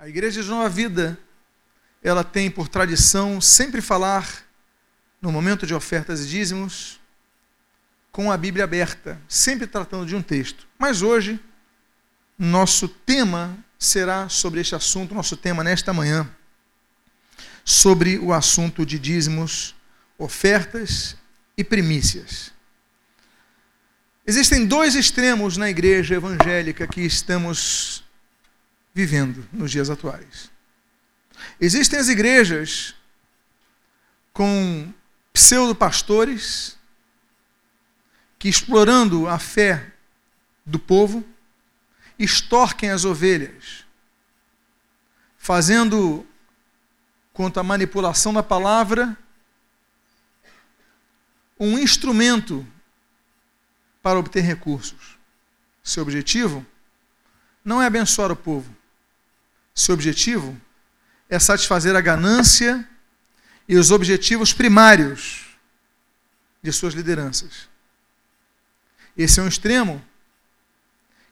A Igreja de Nova Vida, ela tem por tradição sempre falar, no momento de ofertas e dízimos, com a Bíblia aberta, sempre tratando de um texto. Mas hoje, nosso tema será sobre este assunto, nosso tema nesta manhã, sobre o assunto de dízimos, ofertas e primícias. Existem dois extremos na igreja evangélica que estamos vivendo nos dias atuais. Existem as igrejas com pseudo-pastores que, explorando a fé do povo, extorquem as ovelhas, fazendo, quanto à manipulação da palavra, um instrumento para obter recursos. Seu objetivo não é abençoar o povo, seu objetivo é satisfazer a ganância e os objetivos primários de suas lideranças. Esse é um extremo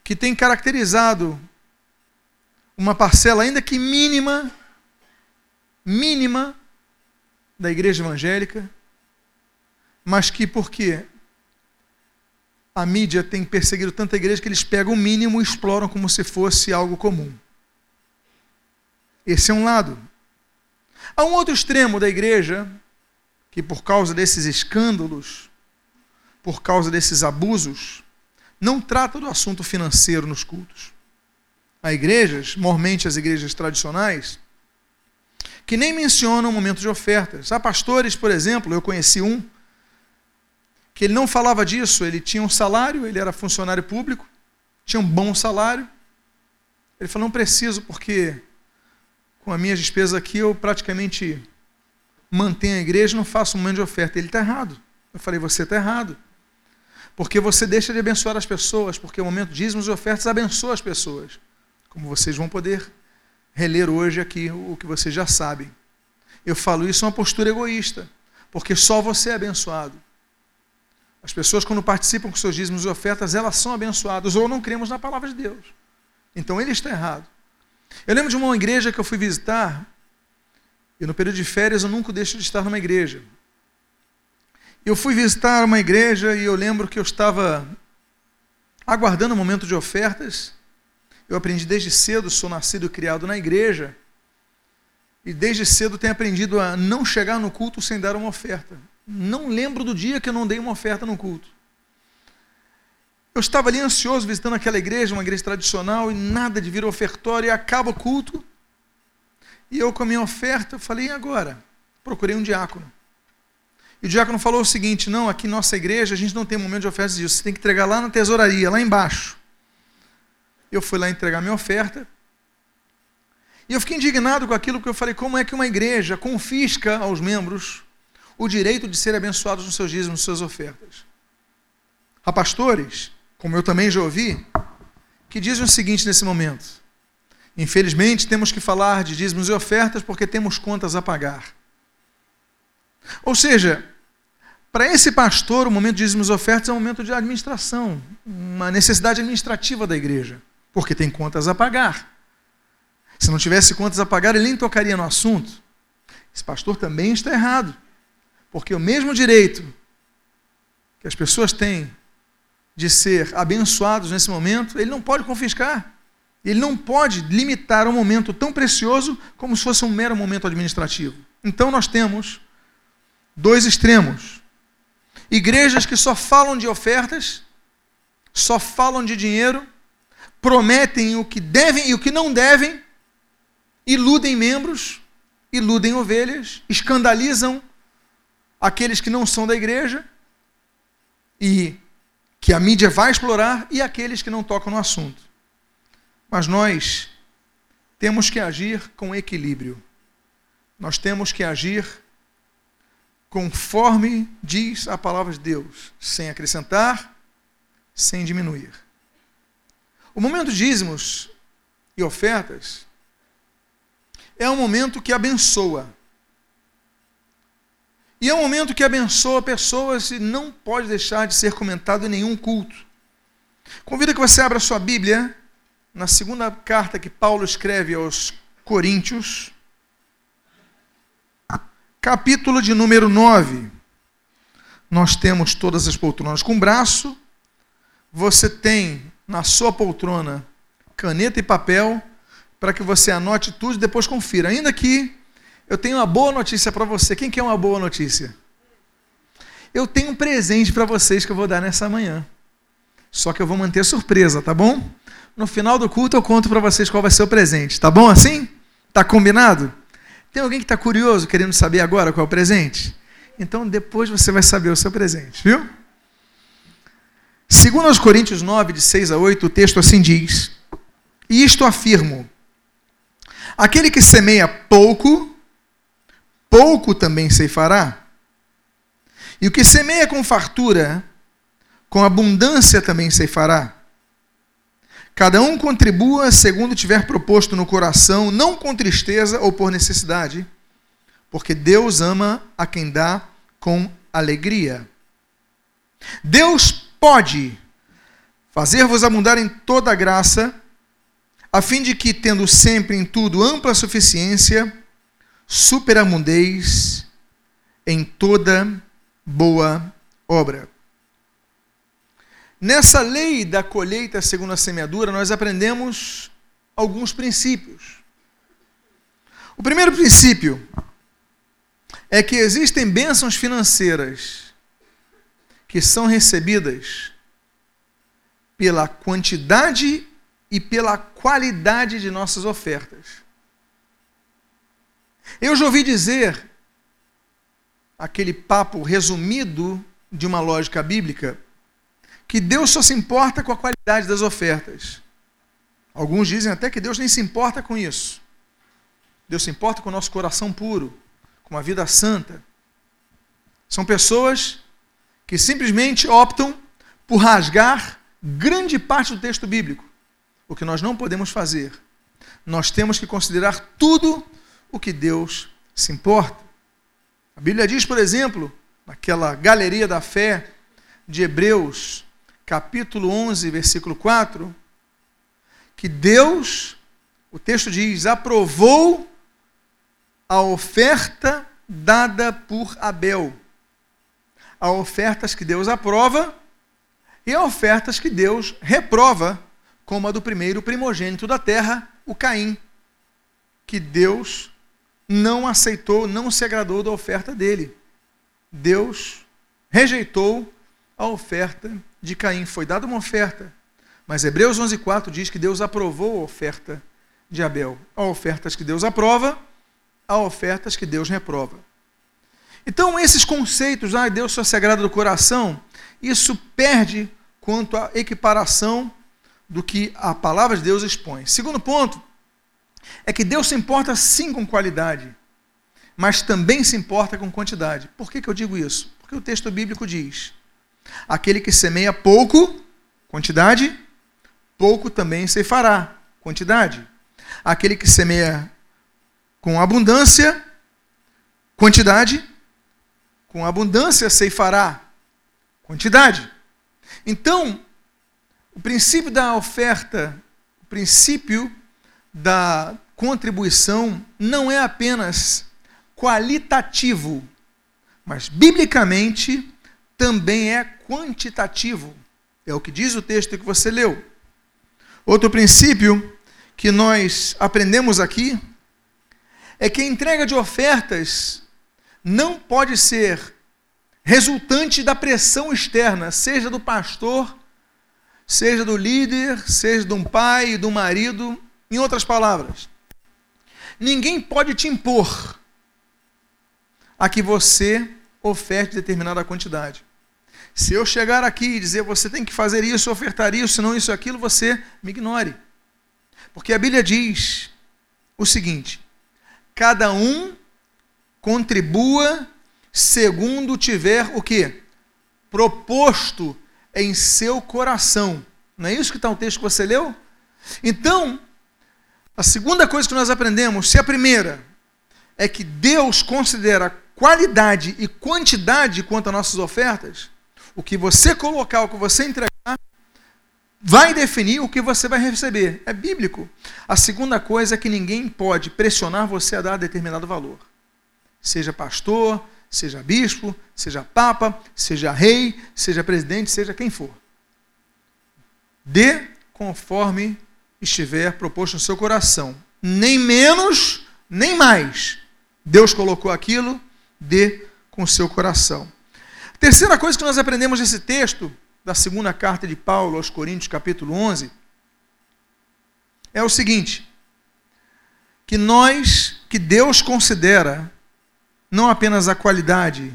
que tem caracterizado uma parcela, ainda que mínima, mínima, da igreja evangélica, mas que, porque a mídia tem perseguido tanta igreja que eles pegam o mínimo e exploram como se fosse algo comum. Esse é um lado. Há um outro extremo da igreja que, por causa desses escândalos, por causa desses abusos, não trata do assunto financeiro nos cultos. Há igrejas, mormente as igrejas tradicionais, que nem mencionam o momento de ofertas. Há pastores, por exemplo, eu conheci um, que ele não falava disso, ele tinha um salário, ele era funcionário público, tinha um bom salário. Ele falou: não preciso, porque com as minhas despesas aqui, eu praticamente mantenho a igreja, não faço um momento de oferta. Ele está errado. Eu falei, você está errado. Porque você deixa de abençoar as pessoas, porque o momento dízimos e ofertas abençoa as pessoas. Como vocês vão poder reler hoje aqui o que vocês já sabem. Eu falo isso é uma postura egoísta, porque só você é abençoado. As pessoas, quando participam com seus dízimos e ofertas, elas são abençoadas, ou não cremos na palavra de Deus. Então ele está errado. Eu lembro de uma igreja que eu fui visitar, e no período de férias eu nunca deixo de estar numa igreja. Eu fui visitar uma igreja e eu lembro que eu estava aguardando o momento de ofertas. Eu aprendi desde cedo, sou nascido e criado na igreja, e desde cedo tenho aprendido a não chegar no culto sem dar uma oferta. Não lembro do dia que eu não dei uma oferta no culto. Eu estava ali ansioso visitando aquela igreja, uma igreja tradicional, e nada de vir ofertório, e acaba o culto. E eu, com a minha oferta, falei, e agora? Procurei um diácono. E o diácono falou o seguinte: não, aqui nossa igreja a gente não tem momento de oferta disso, você tem que entregar lá na tesouraria, lá embaixo. Eu fui lá entregar minha oferta. E eu fiquei indignado com aquilo que eu falei: como é que uma igreja confisca aos membros o direito de ser abençoados nos seus dízimos, nas suas ofertas? Há pastores como eu também já ouvi, que dizem o seguinte nesse momento: infelizmente temos que falar de dízimos e ofertas porque temos contas a pagar. Ou seja, para esse pastor, o momento de dízimos e ofertas é um momento de administração, uma necessidade administrativa da igreja, porque tem contas a pagar. Se não tivesse contas a pagar, ele nem tocaria no assunto. Esse pastor também está errado, porque o mesmo direito que as pessoas têm de ser abençoados nesse momento, ele não pode confiscar. Ele não pode limitar um momento tão precioso como se fosse um mero momento administrativo. Então nós temos dois extremos. Igrejas que só falam de ofertas, só falam de dinheiro, prometem o que devem e o que não devem, iludem membros, iludem ovelhas, escandalizam aqueles que não são da igreja e que a mídia vai explorar e aqueles que não tocam no assunto. Mas nós temos que agir com equilíbrio. Nós temos que agir conforme diz a palavra de Deus, sem acrescentar, sem diminuir. O momento de dízimos e ofertas é um momento que abençoa. E é um momento que abençoa pessoas e não pode deixar de ser comentado em nenhum culto. Convido que você abra sua Bíblia na segunda carta que Paulo escreve aos Coríntios, capítulo de número 9. Nós temos todas as poltronas com braço. Você tem na sua poltrona caneta e papel para que você anote tudo e depois confira. Ainda que eu tenho uma boa notícia para você. Quem quer uma boa notícia? Eu tenho um presente para vocês que eu vou dar nessa manhã. Só que eu vou manter surpresa, tá bom? No final do culto eu conto para vocês qual vai ser o presente, tá bom assim? Tá combinado? Tem alguém que está curioso, querendo saber agora qual é o presente? Então depois você vai saber o seu presente, viu? Segundo aos Coríntios 9, de 6 a 8, o texto assim diz: E isto afirmo: aquele que semeia pouco, pouco também ceifará. E o que semeia com fartura, com abundância também ceifará. Cada um contribua segundo tiver proposto no coração, não com tristeza ou por necessidade, porque Deus ama a quem dá com alegria. Deus pode fazer-vos abundar em toda graça, a fim de que, tendo sempre em tudo ampla suficiência, superabundeis em toda boa obra. Nessa lei da colheita segundo a semeadura, nós aprendemos alguns princípios. O primeiro princípio é que existem bênçãos financeiras que são recebidas pela quantidade e pela qualidade de nossas ofertas. Eu já ouvi dizer aquele papo resumido de uma lógica bíblica que Deus só se importa com a qualidade das ofertas. Alguns dizem até que Deus nem se importa com isso. Deus se importa com o nosso coração puro, com uma vida santa. São pessoas que simplesmente optam por rasgar grande parte do texto bíblico. O que nós não podemos fazer. Nós temos que considerar tudo o que Deus se importa. A Bíblia diz, por exemplo, naquela galeria da fé de Hebreus, capítulo 11, versículo 4, que Deus, o texto diz, aprovou a oferta dada por Abel. Há ofertas que Deus aprova e há ofertas que Deus reprova, como a do primeiro primogênito da terra, o Caim, que Deus não aceitou, não se agradou da oferta dele. Deus rejeitou a oferta de Caim. Foi dada uma oferta, mas Hebreus 11:4 diz que Deus aprovou a oferta de Abel. Há ofertas que Deus aprova, há ofertas que Deus reprova. Então, esses conceitos, ah, Deus só se agrada do coração, isso perde quanto à equiparação do que a palavra de Deus expõe. Segundo ponto, é que Deus se importa sim com qualidade, mas também se importa com quantidade. Por que, que eu digo isso? Porque o texto bíblico diz: aquele que semeia pouco, quantidade, pouco também se fará, quantidade. Aquele que semeia com abundância, quantidade, com abundância ceifará, quantidade. Então, o princípio da oferta, o princípio da contribuição não é apenas qualitativo, mas biblicamente também é quantitativo. É o que diz o texto que você leu. Outro princípio que nós aprendemos aqui é que a entrega de ofertas não pode ser resultante da pressão externa, seja do pastor, seja do líder, seja de um pai, um marido, em outras palavras, ninguém pode te impor a que você oferte determinada quantidade. Se eu chegar aqui e dizer você tem que fazer isso, ofertar isso, senão isso aquilo, você me ignore. Porque a Bíblia diz o seguinte: cada um contribua segundo tiver o que? Proposto em seu coração. Não é isso que está no texto que você leu? Então, a segunda coisa que nós aprendemos, se a primeira é que Deus considera qualidade e quantidade quanto às nossas ofertas, o que você colocar, o que você entregar, vai definir o que você vai receber. É bíblico. A segunda coisa é que ninguém pode pressionar você a dar determinado valor. Seja pastor, seja bispo, seja papa, seja rei, seja presidente, seja quem for. Dê conforme estiver proposto no seu coração. Nem menos, nem mais. Deus colocou aquilo, dê com o seu coração. Terceira coisa que nós aprendemos nesse texto, da segunda carta de Paulo aos Coríntios, capítulo 11, é o seguinte: que nós, que Deus considera não apenas a qualidade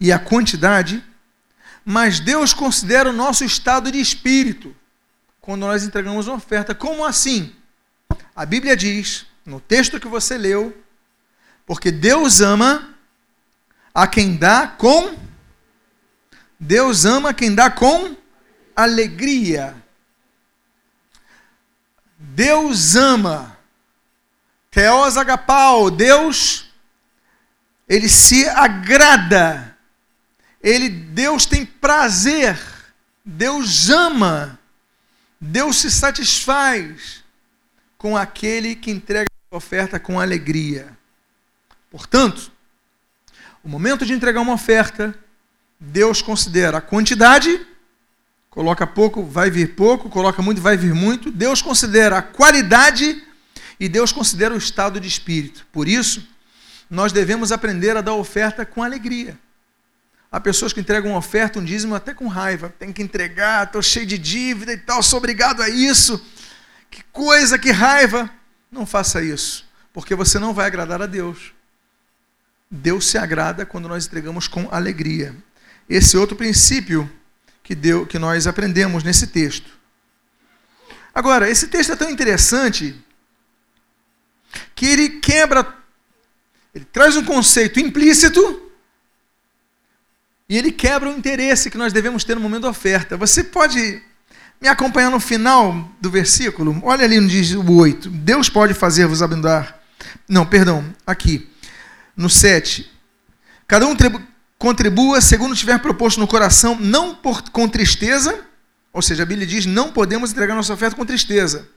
e a quantidade, mas Deus considera o nosso estado de espírito quando nós entregamos uma oferta. Como assim? A Bíblia diz, no texto que você leu, porque Deus ama a quem dá com Deus ama quem dá com alegria. Deus ama. Theos agapau, Deus ele se agrada. Ele Deus tem prazer. Deus ama. Deus se satisfaz com aquele que entrega a oferta com alegria. Portanto, o momento de entregar uma oferta, Deus considera a quantidade, coloca pouco, vai vir pouco, coloca muito, vai vir muito. Deus considera a qualidade e Deus considera o estado de espírito. Por isso, nós devemos aprender a dar oferta com alegria. Há pessoas que entregam uma oferta, um dízimo, até com raiva. Tem que entregar, estou cheio de dívida e tal, sou obrigado a isso. Que coisa, que raiva. Não faça isso, porque você não vai agradar a Deus. Deus se agrada quando nós entregamos com alegria. Esse é outro princípio que, deu, que nós aprendemos nesse texto. Agora, esse texto é tão interessante que ele quebra, ele traz um conceito implícito e ele quebra o interesse que nós devemos ter no momento da oferta. Você pode me acompanhar no final do versículo? Olha ali no diz o 8. Deus pode fazer-vos abundar. Não, perdão, aqui. No 7. Cada um contribua segundo tiver proposto no coração, não por, com tristeza. Ou seja, a Bíblia diz: não podemos entregar nossa oferta com tristeza.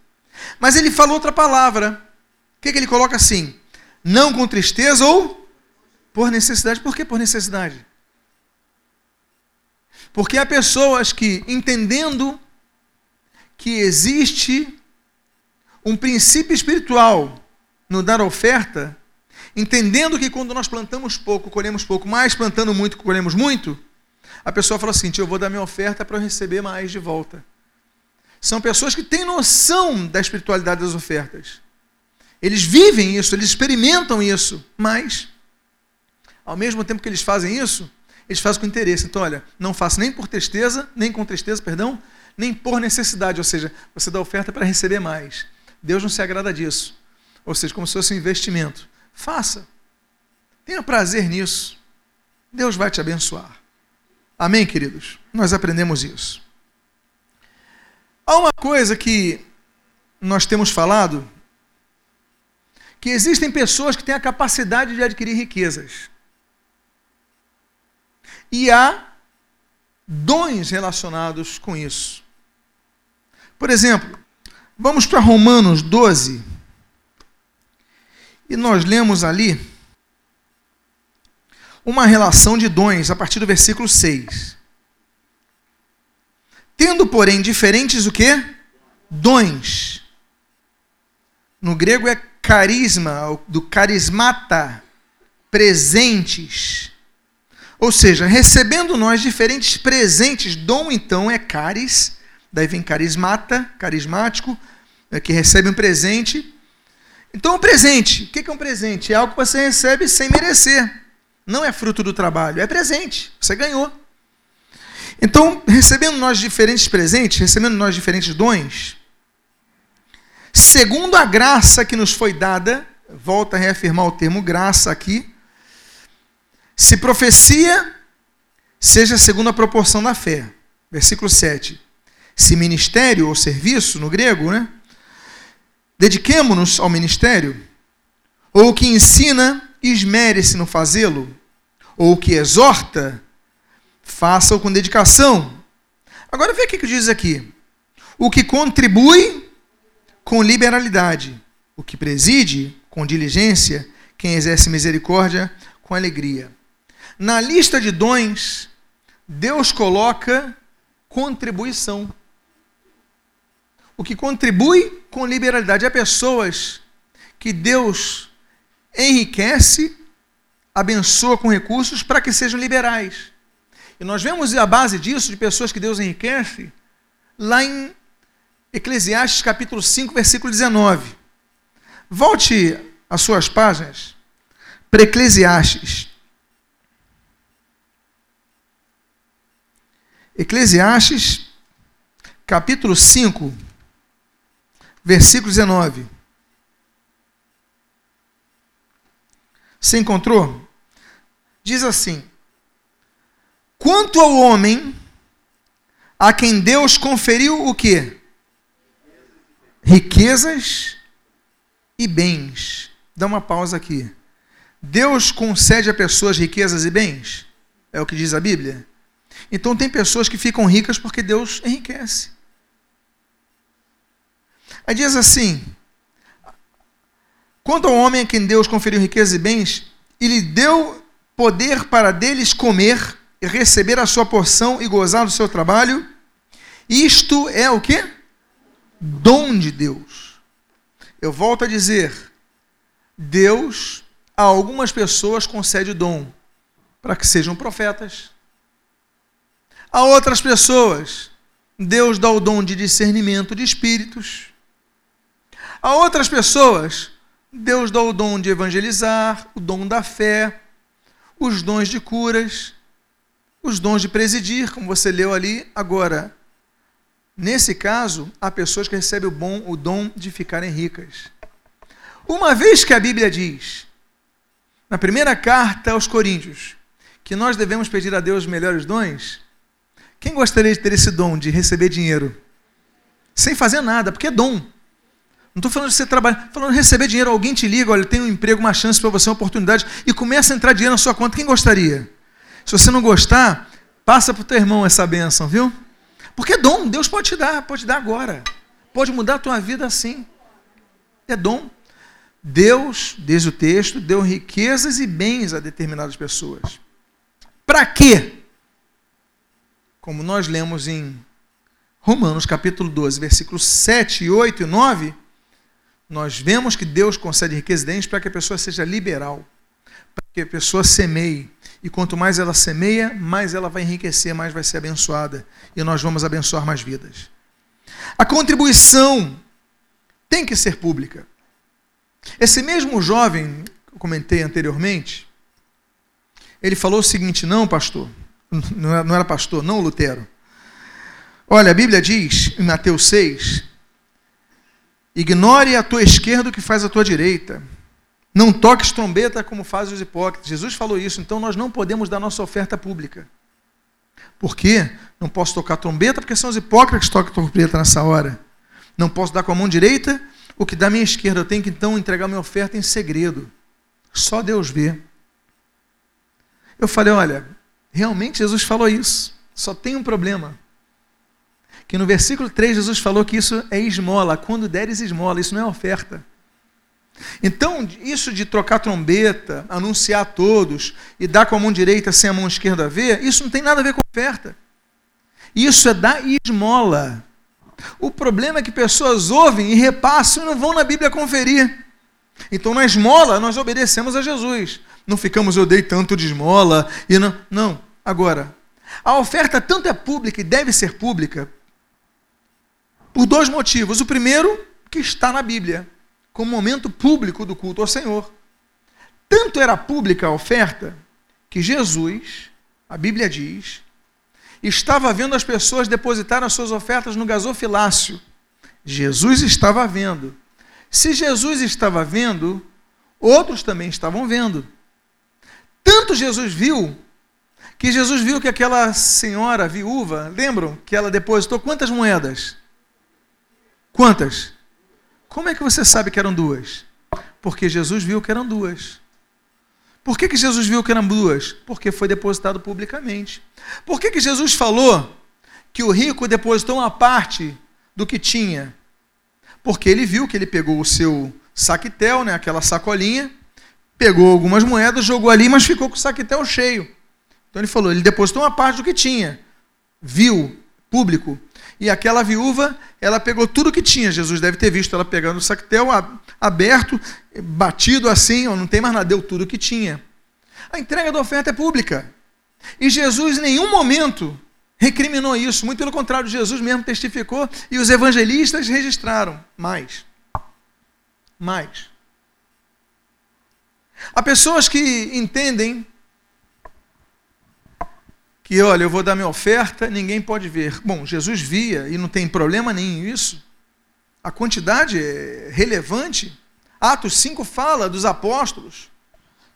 Mas ele falou outra palavra. O que, que ele coloca assim? Não com tristeza ou por necessidade. Por que por necessidade? Porque há pessoas que, entendendo que existe um princípio espiritual no dar oferta, entendendo que quando nós plantamos pouco, colhemos pouco, mas plantando muito, colhemos muito, a pessoa fala assim: eu vou dar minha oferta para eu receber mais de volta. São pessoas que têm noção da espiritualidade das ofertas. Eles vivem isso, eles experimentam isso, mas, ao mesmo tempo que eles fazem isso, eles fazem com interesse. Então, olha, não faça nem por tristeza, nem com tristeza, perdão, nem por necessidade. Ou seja, você dá oferta para receber mais. Deus não se agrada disso. Ou seja, como se fosse um investimento. Faça. Tenha prazer nisso. Deus vai te abençoar. Amém, queridos? Nós aprendemos isso. Há uma coisa que nós temos falado, que existem pessoas que têm a capacidade de adquirir riquezas e há dons relacionados com isso. Por exemplo, vamos para Romanos 12 e nós lemos ali uma relação de dons a partir do versículo 6. Tendo, porém, diferentes o quê? Dons. No grego é carisma, do carismata, presentes ou seja, recebendo nós diferentes presentes, dom então é caris, daí vem carismata, carismático, é que recebe um presente. Então, um presente, o que é um presente? É algo que você recebe sem merecer. Não é fruto do trabalho, é presente. Você ganhou. Então, recebendo nós diferentes presentes, recebendo nós diferentes dons, segundo a graça que nos foi dada, volta a reafirmar o termo graça aqui, se profecia, seja segundo a proporção da fé. Versículo 7. Se ministério ou serviço, no grego, né? Dediquemo-nos ao ministério. Ou o que ensina, esmere-se no fazê-lo. Ou o que exorta, faça-o com dedicação. Agora vê o que diz aqui. O que contribui com liberalidade. O que preside com diligência. Quem exerce misericórdia com alegria. Na lista de dons, Deus coloca contribuição. O que contribui com liberalidade. Há pessoas que Deus enriquece, abençoa com recursos para que sejam liberais. E nós vemos a base disso, de pessoas que Deus enriquece, lá em Eclesiastes capítulo 5, versículo 19. Volte as suas páginas para Eclesiastes. Eclesiastes capítulo 5, versículo 19. Você encontrou? Diz assim: Quanto ao homem a quem Deus conferiu o quê? Riquezas e bens. Dá uma pausa aqui. Deus concede a pessoas riquezas e bens? É o que diz a Bíblia? Então tem pessoas que ficam ricas porque Deus enriquece. Aí diz assim: Quanto ao homem a quem Deus conferiu riquezas e bens, e lhe deu poder para deles comer receber a sua porção e gozar do seu trabalho. Isto é o que? Dom de Deus. Eu volto a dizer, Deus a algumas pessoas concede dom para que sejam profetas. A outras pessoas, Deus dá o dom de discernimento de espíritos. A outras pessoas, Deus dá o dom de evangelizar, o dom da fé, os dons de curas os dons de presidir, como você leu ali agora. Nesse caso, há pessoas que recebem o, bom, o dom de ficarem ricas. Uma vez que a Bíblia diz, na primeira carta aos Coríntios, que nós devemos pedir a Deus melhores dons, quem gostaria de ter esse dom de receber dinheiro? Sem fazer nada, porque é dom. Não estou falando de você trabalhar, falando de receber dinheiro. Alguém te liga, olha, tem um emprego, uma chance para você, uma oportunidade, e começa a entrar dinheiro na sua conta. Quem gostaria? Se você não gostar, passa para o teu irmão essa bênção, viu? Porque é dom, Deus pode te dar, pode dar agora. Pode mudar a tua vida assim. É dom. Deus, desde o texto, deu riquezas e bens a determinadas pessoas. Para quê? Como nós lemos em Romanos capítulo 12, versículos 7, 8 e 9, nós vemos que Deus concede riquezas e para que a pessoa seja liberal, para que a pessoa semeie, e quanto mais ela semeia, mais ela vai enriquecer, mais vai ser abençoada. E nós vamos abençoar mais vidas. A contribuição tem que ser pública. Esse mesmo jovem que eu comentei anteriormente, ele falou o seguinte: não, pastor, não era pastor, não Lutero. Olha, a Bíblia diz em Mateus 6: ignore a tua esquerda o que faz a tua direita não toques trombeta como fazem os hipócritas. Jesus falou isso, então nós não podemos dar nossa oferta pública. Por quê? Não posso tocar trombeta porque são os hipócritas que tocam trombeta nessa hora. Não posso dar com a mão direita o que dá minha esquerda. Eu tenho que então entregar minha oferta em segredo. Só Deus vê. Eu falei, olha, realmente Jesus falou isso. Só tem um problema. Que no versículo 3 Jesus falou que isso é esmola. Quando deres esmola, isso não é oferta. Então, isso de trocar trombeta, anunciar a todos e dar com a mão direita sem a mão esquerda ver, isso não tem nada a ver com oferta. Isso é dar esmola. O problema é que pessoas ouvem e repassam e não vão na Bíblia conferir. Então, na esmola, nós obedecemos a Jesus. Não ficamos, eu dei tanto de esmola e não. Não. Agora, a oferta tanto é pública e deve ser pública por dois motivos. O primeiro, que está na Bíblia como momento público do culto ao Senhor. Tanto era pública a oferta que Jesus, a Bíblia diz, estava vendo as pessoas depositarem as suas ofertas no gasofilácio. Jesus estava vendo. Se Jesus estava vendo, outros também estavam vendo. Tanto Jesus viu, que Jesus viu que aquela senhora viúva, lembram que ela depositou quantas moedas? Quantas? Como é que você sabe que eram duas? Porque Jesus viu que eram duas. Por que, que Jesus viu que eram duas? Porque foi depositado publicamente. Por que, que Jesus falou que o rico depositou uma parte do que tinha. Porque ele viu que ele pegou o seu saquetel, né, aquela sacolinha, pegou algumas moedas, jogou ali, mas ficou com o saquetel cheio. Então ele falou, ele depositou uma parte do que tinha. Viu, público. E aquela viúva, ela pegou tudo que tinha. Jesus deve ter visto ela pegando o saquetel aberto, batido assim, não tem mais nada, deu tudo que tinha. A entrega da oferta é pública. E Jesus em nenhum momento recriminou isso, muito pelo contrário, Jesus mesmo testificou e os evangelistas registraram mais. Mais. Há pessoas que entendem que, olha, eu vou dar minha oferta, ninguém pode ver. Bom, Jesus via e não tem problema nenhum isso. A quantidade é relevante. Atos 5 fala dos apóstolos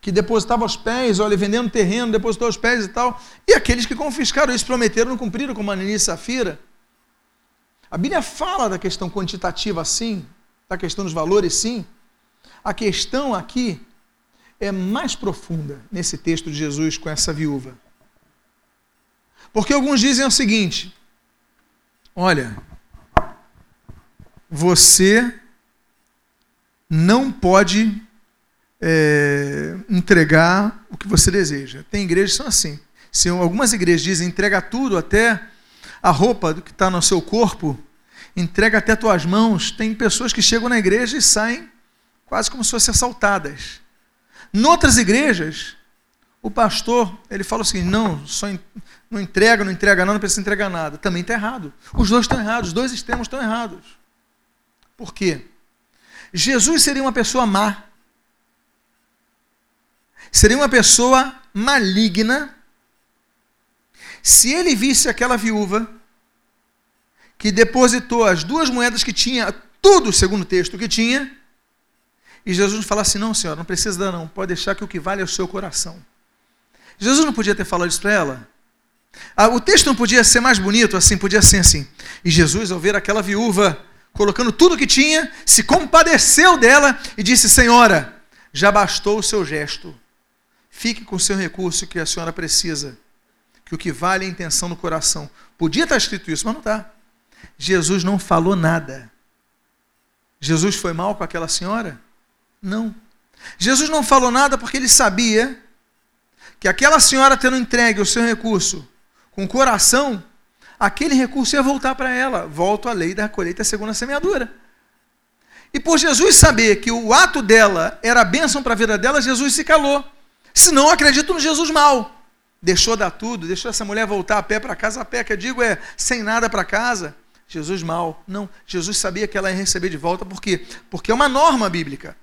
que depositavam aos pés, olha, vendendo terreno, depositou aos pés e tal. E aqueles que confiscaram isso, prometeram, não cumpriram, como Ananias e Safira. A Bíblia fala da questão quantitativa, sim, da questão dos valores, sim. A questão aqui é mais profunda nesse texto de Jesus com essa viúva. Porque alguns dizem o seguinte: olha, você não pode é, entregar o que você deseja. Tem igrejas que são assim. Se algumas igrejas dizem entrega tudo, até a roupa que está no seu corpo, entrega até tuas mãos. Tem pessoas que chegam na igreja e saem quase como se fossem assaltadas. Noutras igrejas, o pastor ele fala assim: não, só não entrega, não entrega nada, não precisa entregar nada. Também está errado. Os dois estão errados, os dois extremos estão errados. Por quê? Jesus seria uma pessoa má seria uma pessoa maligna se ele visse aquela viúva que depositou as duas moedas que tinha, tudo segundo o texto que tinha, e Jesus falasse: Não, senhora, não precisa dar, não, pode deixar que o que vale é o seu coração. Jesus não podia ter falado isso para ela. Ah, o texto não podia ser mais bonito assim, podia ser assim. E Jesus, ao ver aquela viúva colocando tudo que tinha, se compadeceu dela e disse: Senhora, já bastou o seu gesto. Fique com o seu recurso que a senhora precisa. Que o que vale é a intenção do coração. Podia estar escrito isso, mas não está. Jesus não falou nada. Jesus foi mal com aquela senhora? Não. Jesus não falou nada porque ele sabia que aquela senhora tendo entregue o seu recurso com coração, aquele recurso ia voltar para ela. Volto à lei da colheita segundo a semeadura. E por Jesus saber que o ato dela era bênção para a vida dela, Jesus se calou. Senão eu acredito no Jesus mal. Deixou dar tudo, deixou essa mulher voltar a pé para casa, a pé, que eu digo é sem nada para casa. Jesus mal. Não, Jesus sabia que ela ia receber de volta, por quê? Porque é uma norma bíblica.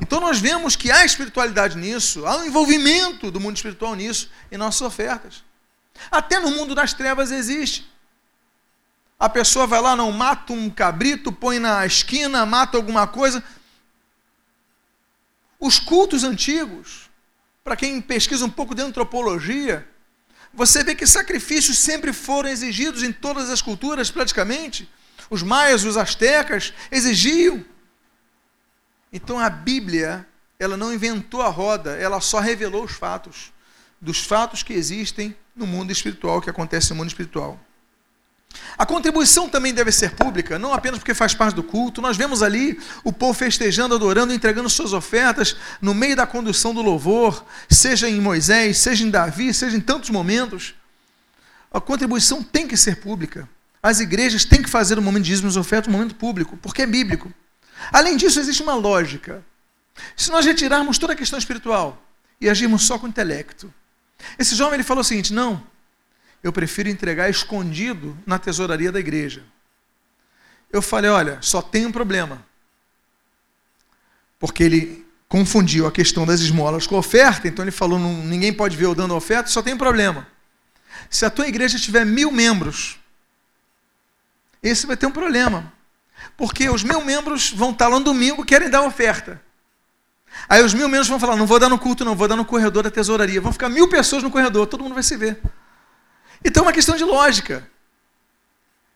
Então nós vemos que há espiritualidade nisso, há um envolvimento do mundo espiritual nisso em nossas ofertas. Até no mundo das trevas existe. A pessoa vai lá, não mata um cabrito, põe na esquina, mata alguma coisa. Os cultos antigos, para quem pesquisa um pouco de antropologia, você vê que sacrifícios sempre foram exigidos em todas as culturas, praticamente. Os maias, os astecas exigiam. Então a Bíblia, ela não inventou a roda, ela só revelou os fatos, dos fatos que existem no mundo espiritual, que acontece no mundo espiritual. A contribuição também deve ser pública, não apenas porque faz parte do culto. Nós vemos ali o povo festejando, adorando, entregando suas ofertas no meio da condução do louvor, seja em Moisés, seja em Davi, seja em tantos momentos. A contribuição tem que ser pública. As igrejas têm que fazer o momento de dízimos ofertas um momento público, porque é bíblico. Além disso, existe uma lógica. Se nós retirarmos toda a questão espiritual e agirmos só com o intelecto, esse jovem ele falou o seguinte: não, eu prefiro entregar escondido na tesouraria da igreja. Eu falei: olha, só tem um problema. Porque ele confundiu a questão das esmolas com a oferta, então ele falou: ninguém pode ver eu dando oferta, só tem um problema. Se a tua igreja tiver mil membros, esse vai ter um problema. Porque os mil membros vão estar lá no domingo querem dar oferta. Aí os mil membros vão falar: não vou dar no culto, não, vou dar no corredor da tesouraria. Vão ficar mil pessoas no corredor, todo mundo vai se ver. Então é uma questão de lógica.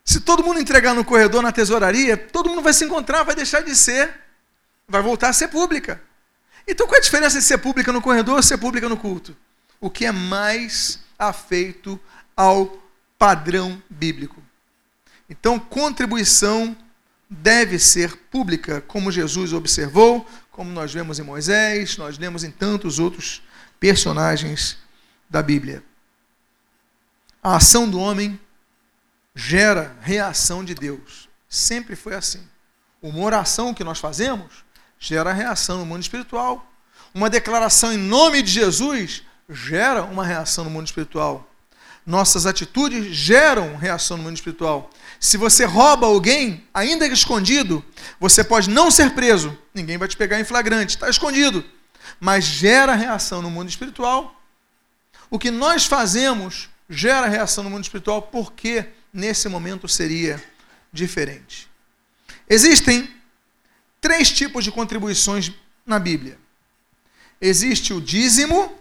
Se todo mundo entregar no corredor, na tesouraria, todo mundo vai se encontrar, vai deixar de ser, vai voltar a ser pública. Então qual é a diferença de ser pública no corredor ou ser pública no culto? O que é mais afeito ao padrão bíblico. Então, contribuição deve ser pública, como Jesus observou, como nós vemos em Moisés, nós lemos em tantos outros personagens da Bíblia. A ação do homem gera reação de Deus. Sempre foi assim. Uma oração que nós fazemos gera reação no mundo espiritual. Uma declaração em nome de Jesus gera uma reação no mundo espiritual. Nossas atitudes geram reação no mundo espiritual. Se você rouba alguém, ainda que escondido, você pode não ser preso. Ninguém vai te pegar em flagrante, está escondido. Mas gera reação no mundo espiritual. O que nós fazemos gera reação no mundo espiritual, porque nesse momento seria diferente. Existem três tipos de contribuições na Bíblia: existe o dízimo,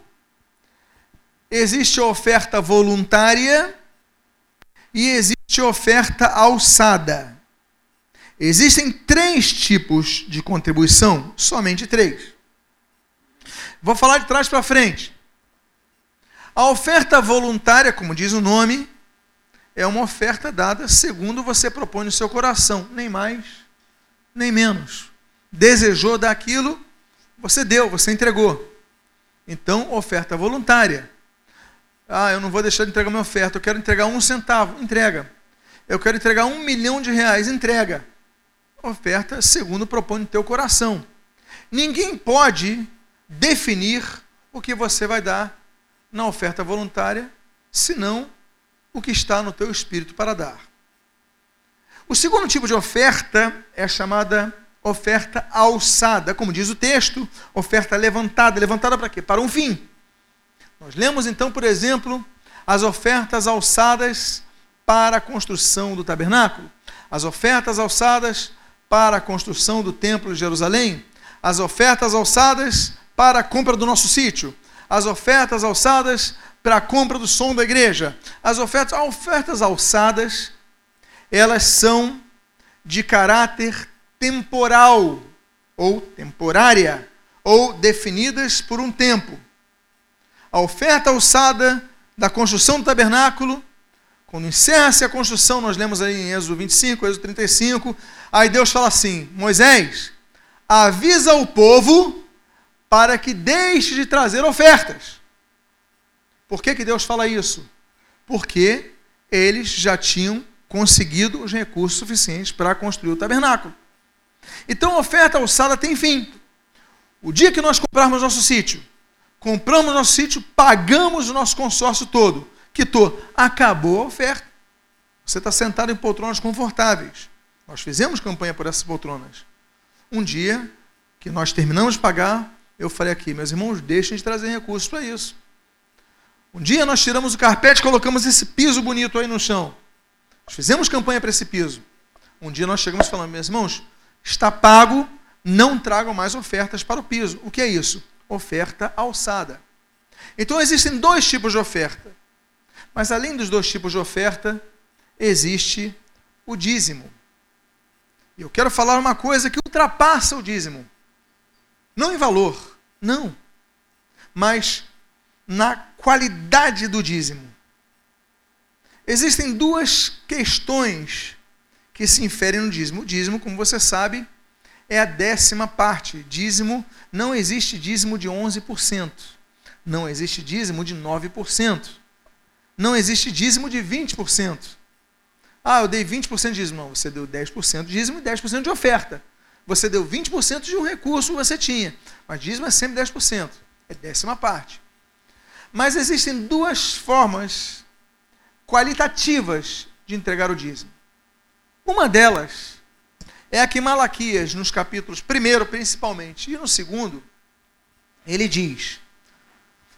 existe a oferta voluntária e existe a oferta alçada. Existem três tipos de contribuição, somente três. Vou falar de trás para frente. A oferta voluntária, como diz o nome, é uma oferta dada segundo você propõe no seu coração, nem mais, nem menos. Desejou daquilo, você deu, você entregou. Então, oferta voluntária. Ah, eu não vou deixar de entregar minha oferta, eu quero entregar um centavo, entrega. Eu quero entregar um milhão de reais, entrega. Oferta segundo propõe no teu coração. Ninguém pode definir o que você vai dar na oferta voluntária, senão o que está no teu espírito para dar. O segundo tipo de oferta é chamada oferta alçada, como diz o texto, oferta levantada. Levantada para quê? Para um fim. Nós lemos então, por exemplo, as ofertas alçadas para a construção do tabernáculo, as ofertas alçadas para a construção do templo de Jerusalém, as ofertas alçadas para a compra do nosso sítio, as ofertas alçadas para a compra do som da igreja. As ofertas, as ofertas alçadas, elas são de caráter temporal ou temporária ou definidas por um tempo a oferta alçada da construção do tabernáculo. Quando encerra-se a construção, nós lemos aí em Êxodo 25, Êxodo 35, aí Deus fala assim: Moisés, avisa o povo para que deixe de trazer ofertas. Por que, que Deus fala isso? Porque eles já tinham conseguido os recursos suficientes para construir o tabernáculo. Então a oferta alçada tem fim. O dia que nós comprarmos nosso sítio, compramos nosso sítio, pagamos o nosso consórcio todo. Quitou. Acabou a oferta. Você está sentado em poltronas confortáveis. Nós fizemos campanha por essas poltronas. Um dia que nós terminamos de pagar, eu falei aqui, meus irmãos, deixem de trazer recursos para isso. Um dia nós tiramos o carpete e colocamos esse piso bonito aí no chão. Nós fizemos campanha para esse piso. Um dia nós chegamos falando, meus irmãos, está pago, não tragam mais ofertas para o piso. O que é isso? oferta alçada. Então existem dois tipos de oferta. Mas além dos dois tipos de oferta, existe o dízimo. E eu quero falar uma coisa que ultrapassa o dízimo. Não em valor, não. Mas na qualidade do dízimo. Existem duas questões que se inferem no dízimo. O dízimo, como você sabe, é a décima parte. Dízimo, não existe dízimo de 11%. Não existe dízimo de 9%. Não existe dízimo de 20%. Ah, eu dei 20% de dízimo. Não, você deu 10% de dízimo e 10% de oferta. Você deu 20% de um recurso que você tinha. Mas dízimo é sempre 10%. É décima parte. Mas existem duas formas qualitativas de entregar o dízimo. Uma delas é a que Malaquias, nos capítulos primeiro principalmente, e no segundo, ele diz.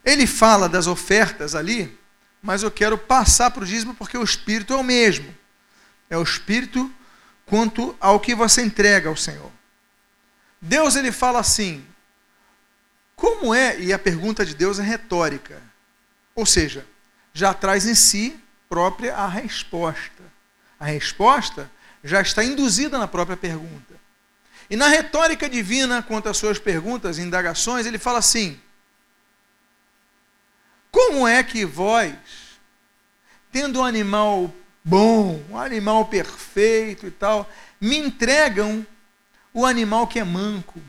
Ele fala das ofertas ali, mas eu quero passar para o dízimo porque o espírito é o mesmo. É o espírito quanto ao que você entrega ao Senhor. Deus ele fala assim: como é? E a pergunta de Deus é retórica. Ou seja, já traz em si própria a resposta. A resposta já está induzida na própria pergunta. E na retórica divina, quanto às suas perguntas e indagações, ele fala assim: Como é que vós, tendo um animal bom, um animal perfeito e tal, me entregam o animal que é manco,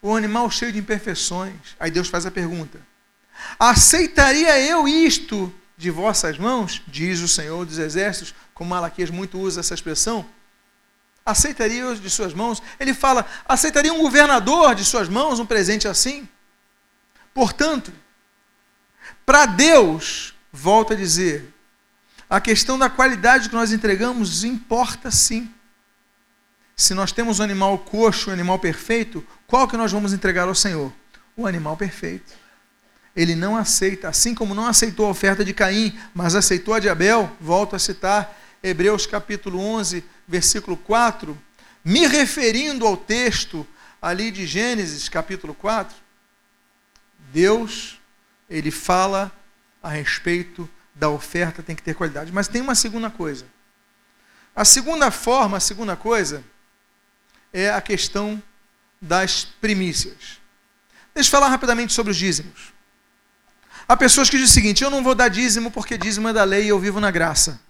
o animal cheio de imperfeições. Aí Deus faz a pergunta: Aceitaria eu isto de vossas mãos? Diz o Senhor dos Exércitos, como Malaquias muito usa essa expressão. Aceitaria eu de suas mãos? Ele fala: aceitaria um governador de suas mãos um presente assim? Portanto, para Deus, volta a dizer, a questão da qualidade que nós entregamos importa sim. Se nós temos um animal coxo, um animal perfeito, qual que nós vamos entregar ao Senhor? O animal perfeito. Ele não aceita, assim como não aceitou a oferta de Caim, mas aceitou a de Abel, volto a citar Hebreus capítulo 11, versículo 4, me referindo ao texto ali de Gênesis capítulo 4, Deus, ele fala a respeito da oferta, tem que ter qualidade. Mas tem uma segunda coisa. A segunda forma, a segunda coisa, é a questão das primícias. Deixa eu falar rapidamente sobre os dízimos. Há pessoas que dizem o seguinte: eu não vou dar dízimo porque dízimo é da lei e eu vivo na graça.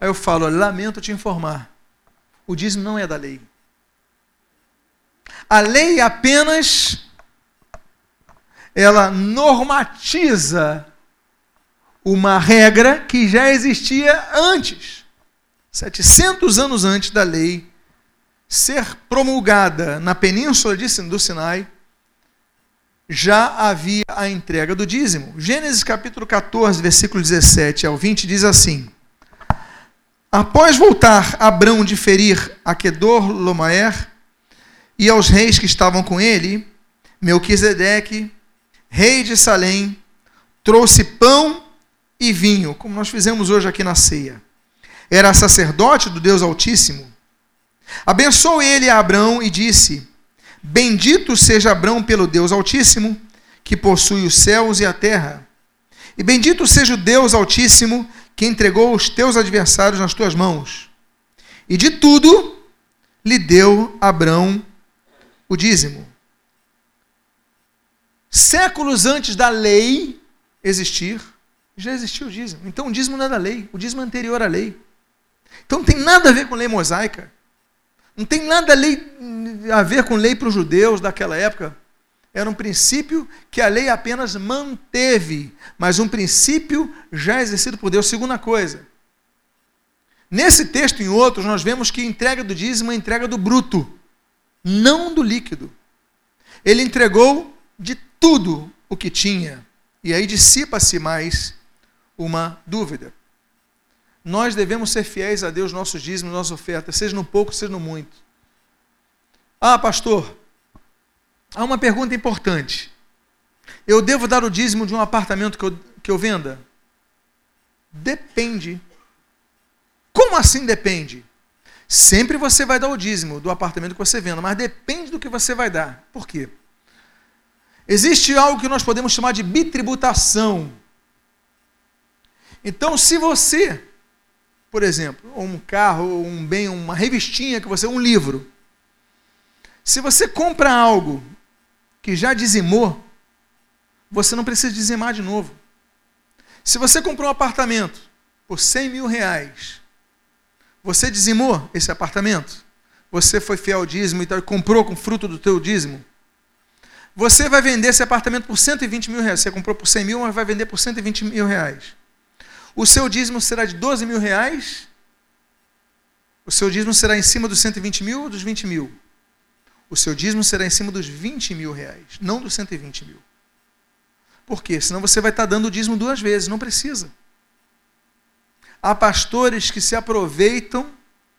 Aí eu falo: lamento te informar, o dízimo não é da lei. A lei apenas ela normatiza uma regra que já existia antes, 700 anos antes da lei ser promulgada na península do Sinai, já havia a entrega do dízimo. Gênesis capítulo 14, versículo 17 ao 20 diz assim: Após voltar Abrão de ferir a Kedor Lomaer e aos reis que estavam com ele, Melquisedeque, rei de Salém, trouxe pão e vinho, como nós fizemos hoje aqui na ceia. Era sacerdote do Deus Altíssimo Abençoou ele a Abrão e disse: Bendito seja Abrão pelo Deus Altíssimo, que possui os céus e a terra. E bendito seja o Deus Altíssimo, que entregou os teus adversários nas tuas mãos. E de tudo lhe deu Abrão o dízimo. Séculos antes da lei existir, já existia o dízimo. Então o dízimo não é da lei, o dízimo é anterior à lei. Então não tem nada a ver com lei mosaica. Não tem nada a, a ver com lei para os judeus daquela época. Era um princípio que a lei apenas manteve, mas um princípio já exercido por Deus. Segunda coisa, nesse texto e em outros, nós vemos que entrega do dízimo é entrega do bruto, não do líquido. Ele entregou de tudo o que tinha. E aí dissipa-se mais uma dúvida nós devemos ser fiéis a Deus, nossos dízimos, nossa oferta, seja no pouco, seja no muito. Ah, pastor, há uma pergunta importante. Eu devo dar o dízimo de um apartamento que eu, que eu venda? Depende. Como assim depende? Sempre você vai dar o dízimo do apartamento que você venda, mas depende do que você vai dar. Por quê? Existe algo que nós podemos chamar de bitributação. Então, se você por exemplo, um carro, um bem, uma revistinha que você, um livro. Se você compra algo que já dizimou, você não precisa dizimar de novo. Se você comprou um apartamento por 100 mil reais, você dizimou esse apartamento? Você foi fiel ao dízimo e comprou com fruto do teu dízimo? Você vai vender esse apartamento por 120 mil reais. Você comprou por 100 mil, mas vai vender por 120 mil reais o seu dízimo será de 12 mil reais, o seu dízimo será em cima dos 120 mil ou dos 20 mil? O seu dízimo será em cima dos 20 mil reais, não dos 120 mil. Por quê? Senão você vai estar dando o dízimo duas vezes, não precisa. Há pastores que se aproveitam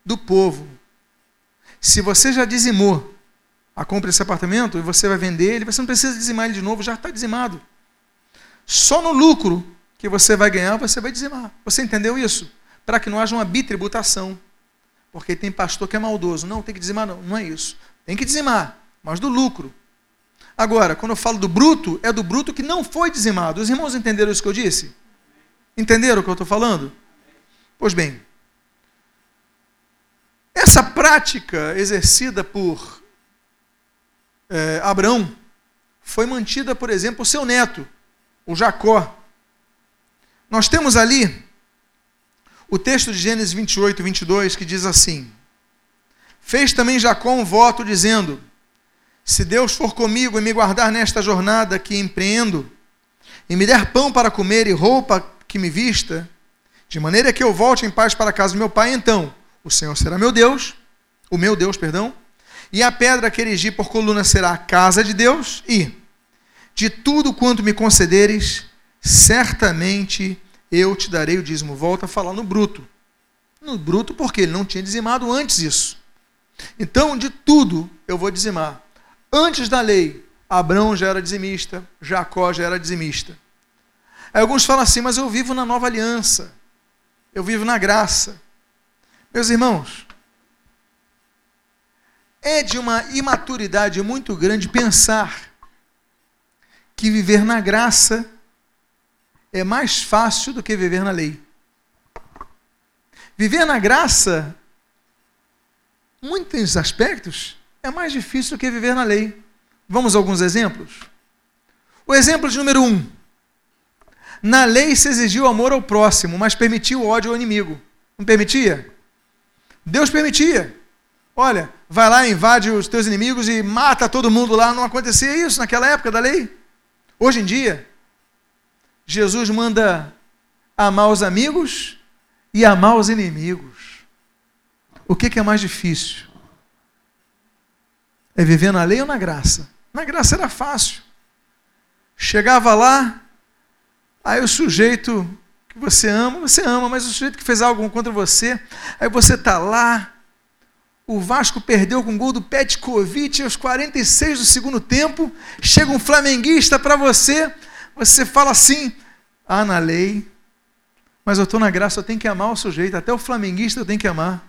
do povo. Se você já dizimou a compra desse apartamento e você vai vender ele, você não precisa dizimar ele de novo, já está dizimado. Só no lucro que você vai ganhar, você vai dizimar. Você entendeu isso? Para que não haja uma bitributação. Porque tem pastor que é maldoso. Não, tem que dizimar, não. Não é isso. Tem que dizimar, mas do lucro. Agora, quando eu falo do bruto, é do bruto que não foi dizimado. Os irmãos entenderam isso que eu disse? Entenderam o que eu estou falando? Pois bem, essa prática exercida por é, Abraão foi mantida, por exemplo, por seu neto, o Jacó. Nós temos ali o texto de Gênesis 28, 22, que diz assim: Fez também Jacó um voto, dizendo: Se Deus for comigo e me guardar nesta jornada que empreendo, e me der pão para comer e roupa que me vista, de maneira que eu volte em paz para a casa do meu pai, então o Senhor será meu Deus, o meu Deus, perdão, e a pedra que erigi por coluna será a casa de Deus, e de tudo quanto me concederes, certamente eu te darei o dízimo. Volta a falar no bruto. No bruto, porque ele não tinha dizimado antes isso. Então, de tudo eu vou dizimar. Antes da lei, Abraão já era dizimista, Jacó já era dizimista. Aí alguns falam assim, mas eu vivo na nova aliança, eu vivo na graça. Meus irmãos, é de uma imaturidade muito grande pensar que viver na graça é mais fácil do que viver na lei. Viver na graça, muitos aspectos, é mais difícil do que viver na lei. Vamos a alguns exemplos? O exemplo de número um. Na lei se exigiu amor ao próximo, mas permitiu ódio ao inimigo. Não permitia? Deus permitia. Olha, vai lá, invade os teus inimigos e mata todo mundo lá. Não acontecia isso naquela época da lei. Hoje em dia, Jesus manda amar os amigos e amar os inimigos. O que, que é mais difícil? É viver na lei ou na graça? Na graça era fácil. Chegava lá, aí o sujeito que você ama, você ama, mas o sujeito que fez algo contra você, aí você está lá, o Vasco perdeu com o gol do Petkovic aos 46 do segundo tempo. Chega um flamenguista para você, você fala assim: ah, na lei, mas eu estou na graça, eu tenho que amar o sujeito, até o flamenguista eu tenho que amar.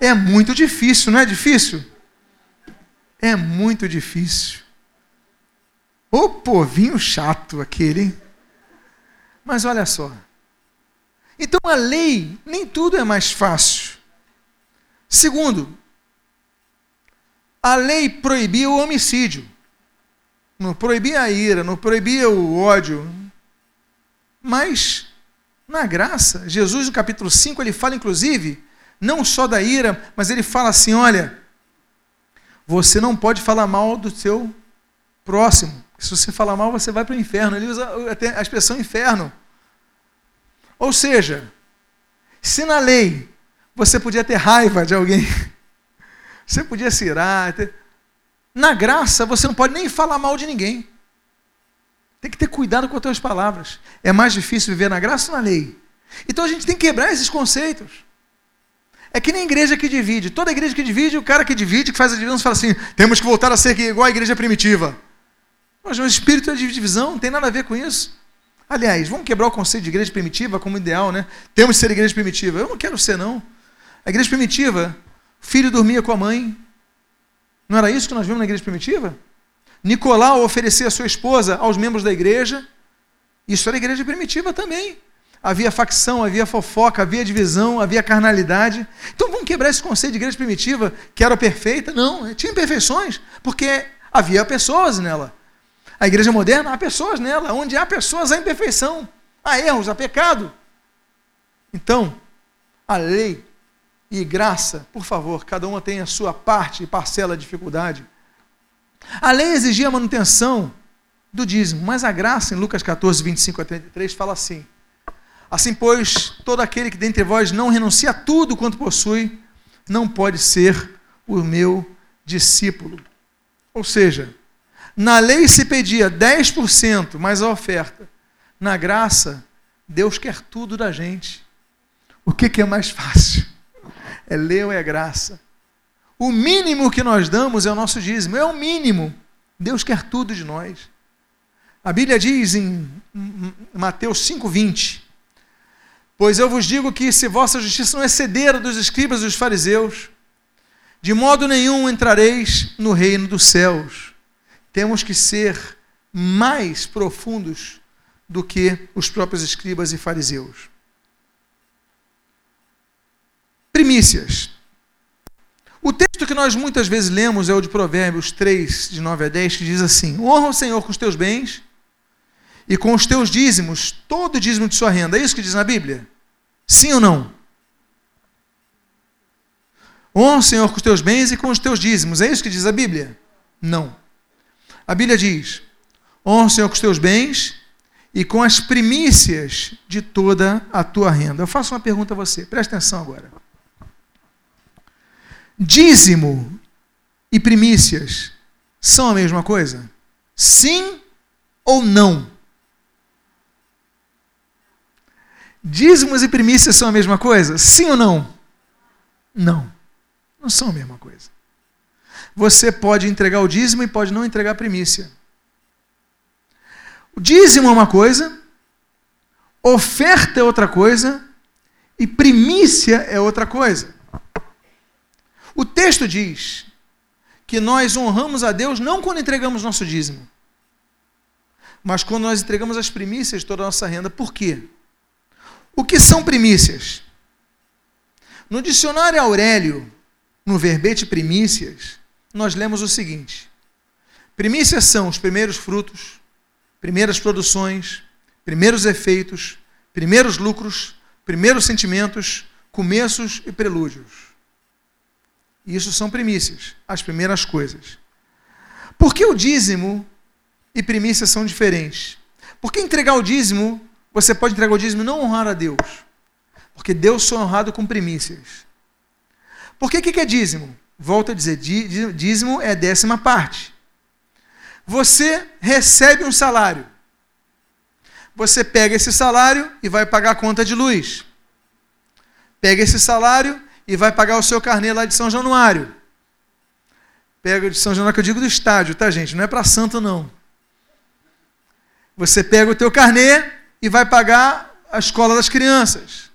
É muito difícil, não é difícil? É muito difícil. Ô povinho chato aquele, hein? Mas olha só. Então a lei, nem tudo é mais fácil. Segundo, a lei proibia o homicídio. Não proibia a ira, não proibia o ódio. Mas, na graça, Jesus no capítulo 5, ele fala inclusive, não só da ira, mas ele fala assim: olha, você não pode falar mal do seu próximo. Se você falar mal, você vai para o inferno. Ele usa a expressão inferno. Ou seja, se na lei você podia ter raiva de alguém. Você podia se irar. Ter... Na graça, você não pode nem falar mal de ninguém. Tem que ter cuidado com as suas palavras. É mais difícil viver na graça ou na lei? Então a gente tem que quebrar esses conceitos. É que nem igreja que divide. Toda igreja que divide, o cara que divide, que faz a divisão, fala assim: temos que voltar a ser igual a igreja primitiva. Mas o espírito é de divisão, não tem nada a ver com isso. Aliás, vamos quebrar o conceito de igreja primitiva como ideal, né? Temos que ser igreja primitiva. Eu não quero ser, não. A igreja primitiva, filho dormia com a mãe. Não era isso que nós vimos na igreja primitiva? Nicolau oferecia sua esposa aos membros da igreja. Isso era igreja primitiva também. Havia facção, havia fofoca, havia divisão, havia carnalidade. Então vamos quebrar esse conceito de igreja primitiva que era perfeita? Não, tinha imperfeições, porque havia pessoas nela. A igreja moderna, há pessoas nela. Onde há pessoas, há imperfeição, há erros, há pecado. Então, a lei e graça, por favor, cada uma tem a sua parte e parcela de dificuldade. A lei exigia a manutenção do dízimo, mas a graça, em Lucas 14, 25 a 33, fala assim: Assim, pois, todo aquele que dentre vós não renuncia a tudo quanto possui, não pode ser o meu discípulo. Ou seja, na lei se pedia 10% mais a oferta. Na graça, Deus quer tudo da gente. O que, que é mais fácil? É leu, é graça. O mínimo que nós damos é o nosso dízimo, é o mínimo. Deus quer tudo de nós. A Bíblia diz em Mateus 5,20: Pois eu vos digo que se vossa justiça não exceder a dos escribas e dos fariseus, de modo nenhum entrareis no reino dos céus. Temos que ser mais profundos do que os próprios escribas e fariseus. Primícias. O texto que nós muitas vezes lemos é o de Provérbios 3, de 9 a 10, que diz assim: Honra o Senhor com os teus bens e com os teus dízimos, todo dízimo de sua renda. É isso que diz na Bíblia? Sim ou não? Honra o Senhor com os teus bens e com os teus dízimos. É isso que diz a Bíblia? Não. A Bíblia diz: honra o Senhor com os teus bens e com as primícias de toda a tua renda. Eu faço uma pergunta a você, presta atenção agora. Dízimo e primícias são a mesma coisa? Sim ou não? Dízimos e primícias são a mesma coisa? Sim ou não? Não. Não são a mesma coisa. Você pode entregar o dízimo e pode não entregar a primícia. O dízimo é uma coisa, oferta é outra coisa e primícia é outra coisa. O texto diz que nós honramos a Deus não quando entregamos nosso dízimo, mas quando nós entregamos as primícias de toda a nossa renda. Por quê? O que são primícias? No dicionário Aurélio, no verbete primícias, nós lemos o seguinte: primícias são os primeiros frutos, primeiras produções, primeiros efeitos, primeiros lucros, primeiros sentimentos, começos e prelúdios. Isso são primícias, as primeiras coisas. Por que o dízimo e primícias são diferentes? Porque entregar o dízimo, você pode entregar o dízimo e não honrar a Deus. Porque Deus só é honrado com primícias. Por que, que é dízimo? Volto a dizer, dízimo é décima parte. Você recebe um salário. Você pega esse salário e vai pagar a conta de luz. Pega esse salário e vai pagar o seu carnê lá de São Januário. Pega de São Januário, que eu digo do estádio, tá, gente? Não é para santo, não. Você pega o teu carnê e vai pagar a escola das crianças.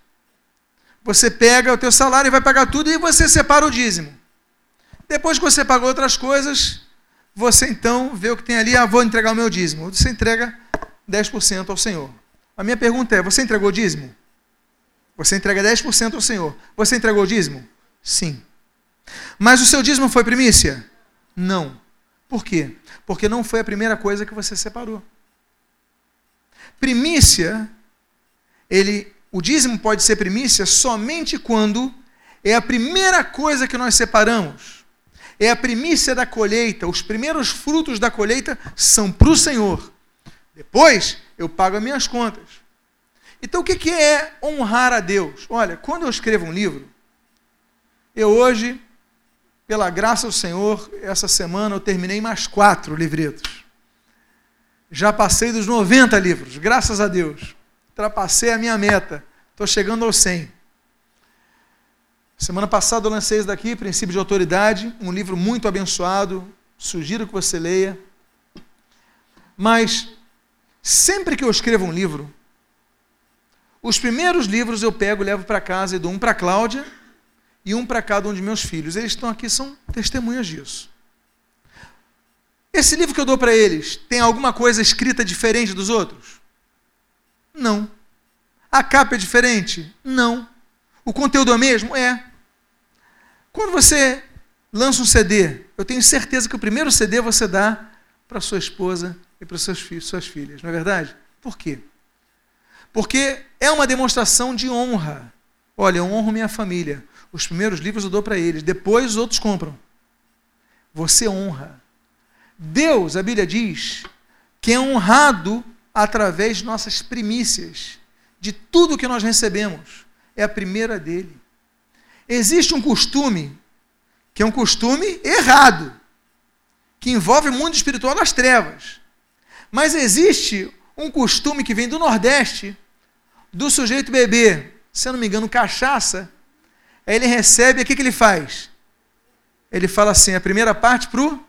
Você pega o teu salário e vai pagar tudo e você separa o dízimo. Depois que você pagou outras coisas, você então vê o que tem ali, ah, vou entregar o meu dízimo. Você entrega 10% ao Senhor. A minha pergunta é: você entregou o dízimo? Você entrega 10% ao Senhor. Você entregou o dízimo? Sim. Mas o seu dízimo foi primícia? Não. Por quê? Porque não foi a primeira coisa que você separou. Primícia, ele, o dízimo pode ser primícia somente quando é a primeira coisa que nós separamos. É a primícia da colheita, os primeiros frutos da colheita são para o Senhor. Depois eu pago as minhas contas. Então, o que é honrar a Deus? Olha, quando eu escrevo um livro, eu hoje, pela graça do Senhor, essa semana eu terminei mais quatro livretos. Já passei dos 90 livros, graças a Deus. Ultrapassei a minha meta. Estou chegando aos 100. Semana passada eu lancei esse daqui, Princípio de Autoridade, um livro muito abençoado. Sugiro que você leia. Mas, sempre que eu escrevo um livro, os primeiros livros eu pego, levo para casa e dou um para Cláudia e um para cada um de meus filhos. Eles estão aqui, são testemunhas disso. Esse livro que eu dou para eles tem alguma coisa escrita diferente dos outros? Não. A capa é diferente? Não. O conteúdo é o mesmo? É. Quando você lança um CD, eu tenho certeza que o primeiro CD você dá para sua esposa e para seus filhos, suas filhas, não é verdade? Por quê? Porque é uma demonstração de honra. Olha, eu honro minha família. Os primeiros livros eu dou para eles, depois os outros compram. Você honra. Deus, a Bíblia diz, que é honrado através de nossas primícias, de tudo que nós recebemos. É a primeira dele. Existe um costume, que é um costume errado, que envolve o mundo espiritual das trevas. Mas existe um costume que vem do Nordeste, do sujeito beber, se eu não me engano, cachaça, aí ele recebe, o que, que ele faz? Ele fala assim, a primeira parte para o...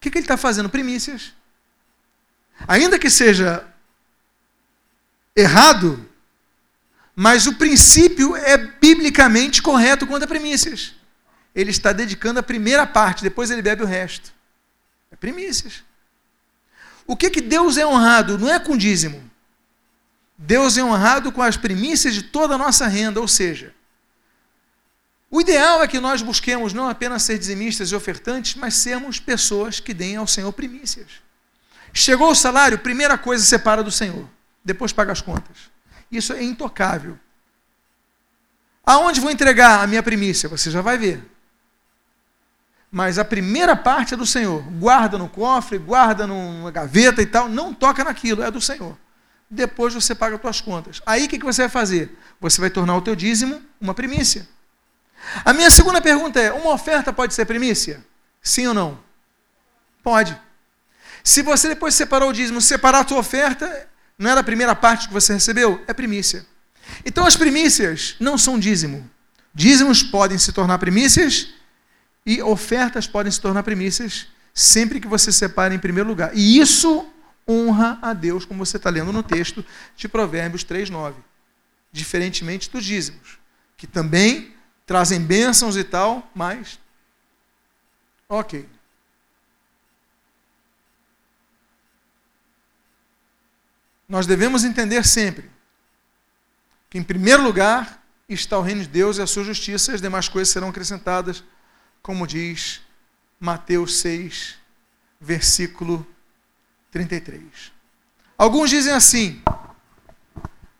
Que, que ele está fazendo? Primícias. Ainda que seja errado, mas o princípio é biblicamente correto quanto a primícias. Ele está dedicando a primeira parte, depois ele bebe o resto. É primícias. O que, que Deus é honrado? Não é com dízimo. Deus é honrado com as primícias de toda a nossa renda, ou seja, o ideal é que nós busquemos não apenas ser dizimistas e ofertantes, mas sermos pessoas que deem ao Senhor primícias. Chegou o salário, primeira coisa separa do Senhor, depois paga as contas. Isso é intocável. Aonde vou entregar a minha primícia? Você já vai ver. Mas a primeira parte é do Senhor. Guarda no cofre, guarda numa gaveta e tal. Não toca naquilo, é do Senhor. Depois você paga as suas contas. Aí o que você vai fazer? Você vai tornar o teu dízimo uma primícia. A minha segunda pergunta é: uma oferta pode ser primícia? Sim ou não? Pode. Se você depois separar o dízimo, separar a tua oferta, não era a primeira parte que você recebeu? É primícia. Então as primícias não são dízimo. Dízimos podem se tornar primícias e ofertas podem se tornar primícias sempre que você separe em primeiro lugar. E isso honra a Deus, como você está lendo no texto de Provérbios 3,9. Diferentemente dos dízimos, que também trazem bênçãos e tal, mas. Ok. Nós devemos entender sempre que, em primeiro lugar, está o reino de Deus e a sua justiça, e as demais coisas serão acrescentadas, como diz Mateus 6, versículo 33. Alguns dizem assim: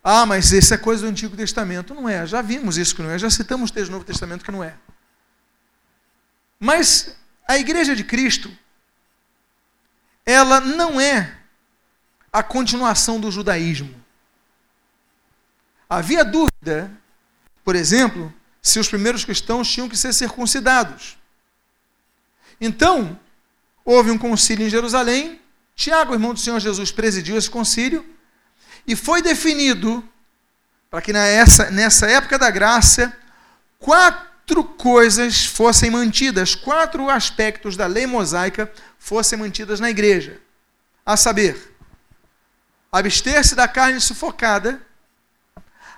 ah, mas isso é coisa do Antigo Testamento. Não é, já vimos isso que não é, já citamos o texto do Novo Testamento que não é. Mas a igreja de Cristo, ela não é a continuação do judaísmo. Havia dúvida, por exemplo, se os primeiros cristãos tinham que ser circuncidados. Então, houve um concílio em Jerusalém, Tiago, irmão do Senhor Jesus, presidiu esse concílio, e foi definido, para que nessa, nessa época da graça, quatro coisas fossem mantidas, quatro aspectos da lei mosaica fossem mantidas na igreja. A saber, abster-se da carne sufocada,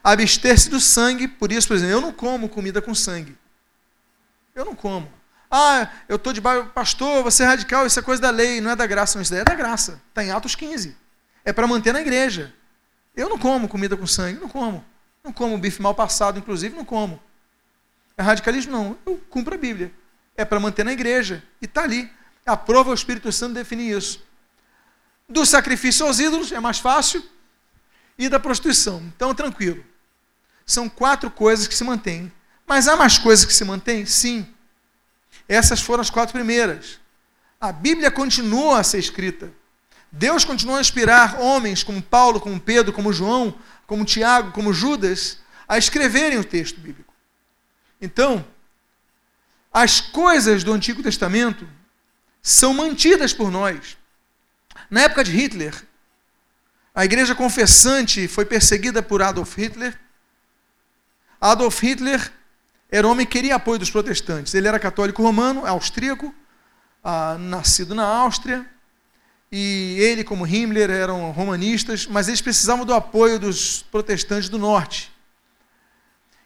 abster-se do sangue, por isso, por exemplo, eu não como comida com sangue. Eu não como. Ah, eu estou debaixo, pastor, você é radical, isso é coisa da lei, não é da graça. Não, isso daí é da graça. Está em Atos 15. É para manter na igreja. Eu não como comida com sangue, não como. Não como bife mal passado, inclusive, não como. É radicalismo? Não. Eu cumpro a Bíblia. É para manter na igreja. E está ali. Aprova o Espírito Santo definir isso. Do sacrifício aos ídolos é mais fácil. E da prostituição. Então, tranquilo. São quatro coisas que se mantêm. Mas há mais coisas que se mantêm? Sim. Essas foram as quatro primeiras. A Bíblia continua a ser escrita. Deus continua a inspirar homens como Paulo, como Pedro, como João, como Tiago, como Judas, a escreverem o texto bíblico. Então, as coisas do Antigo Testamento são mantidas por nós. Na época de Hitler, a igreja confessante foi perseguida por Adolf Hitler Adolf Hitler era um homem que queria apoio dos protestantes. Ele era católico romano, austríaco, ah, nascido na Áustria, e ele, como Himmler, eram romanistas, mas eles precisavam do apoio dos protestantes do norte.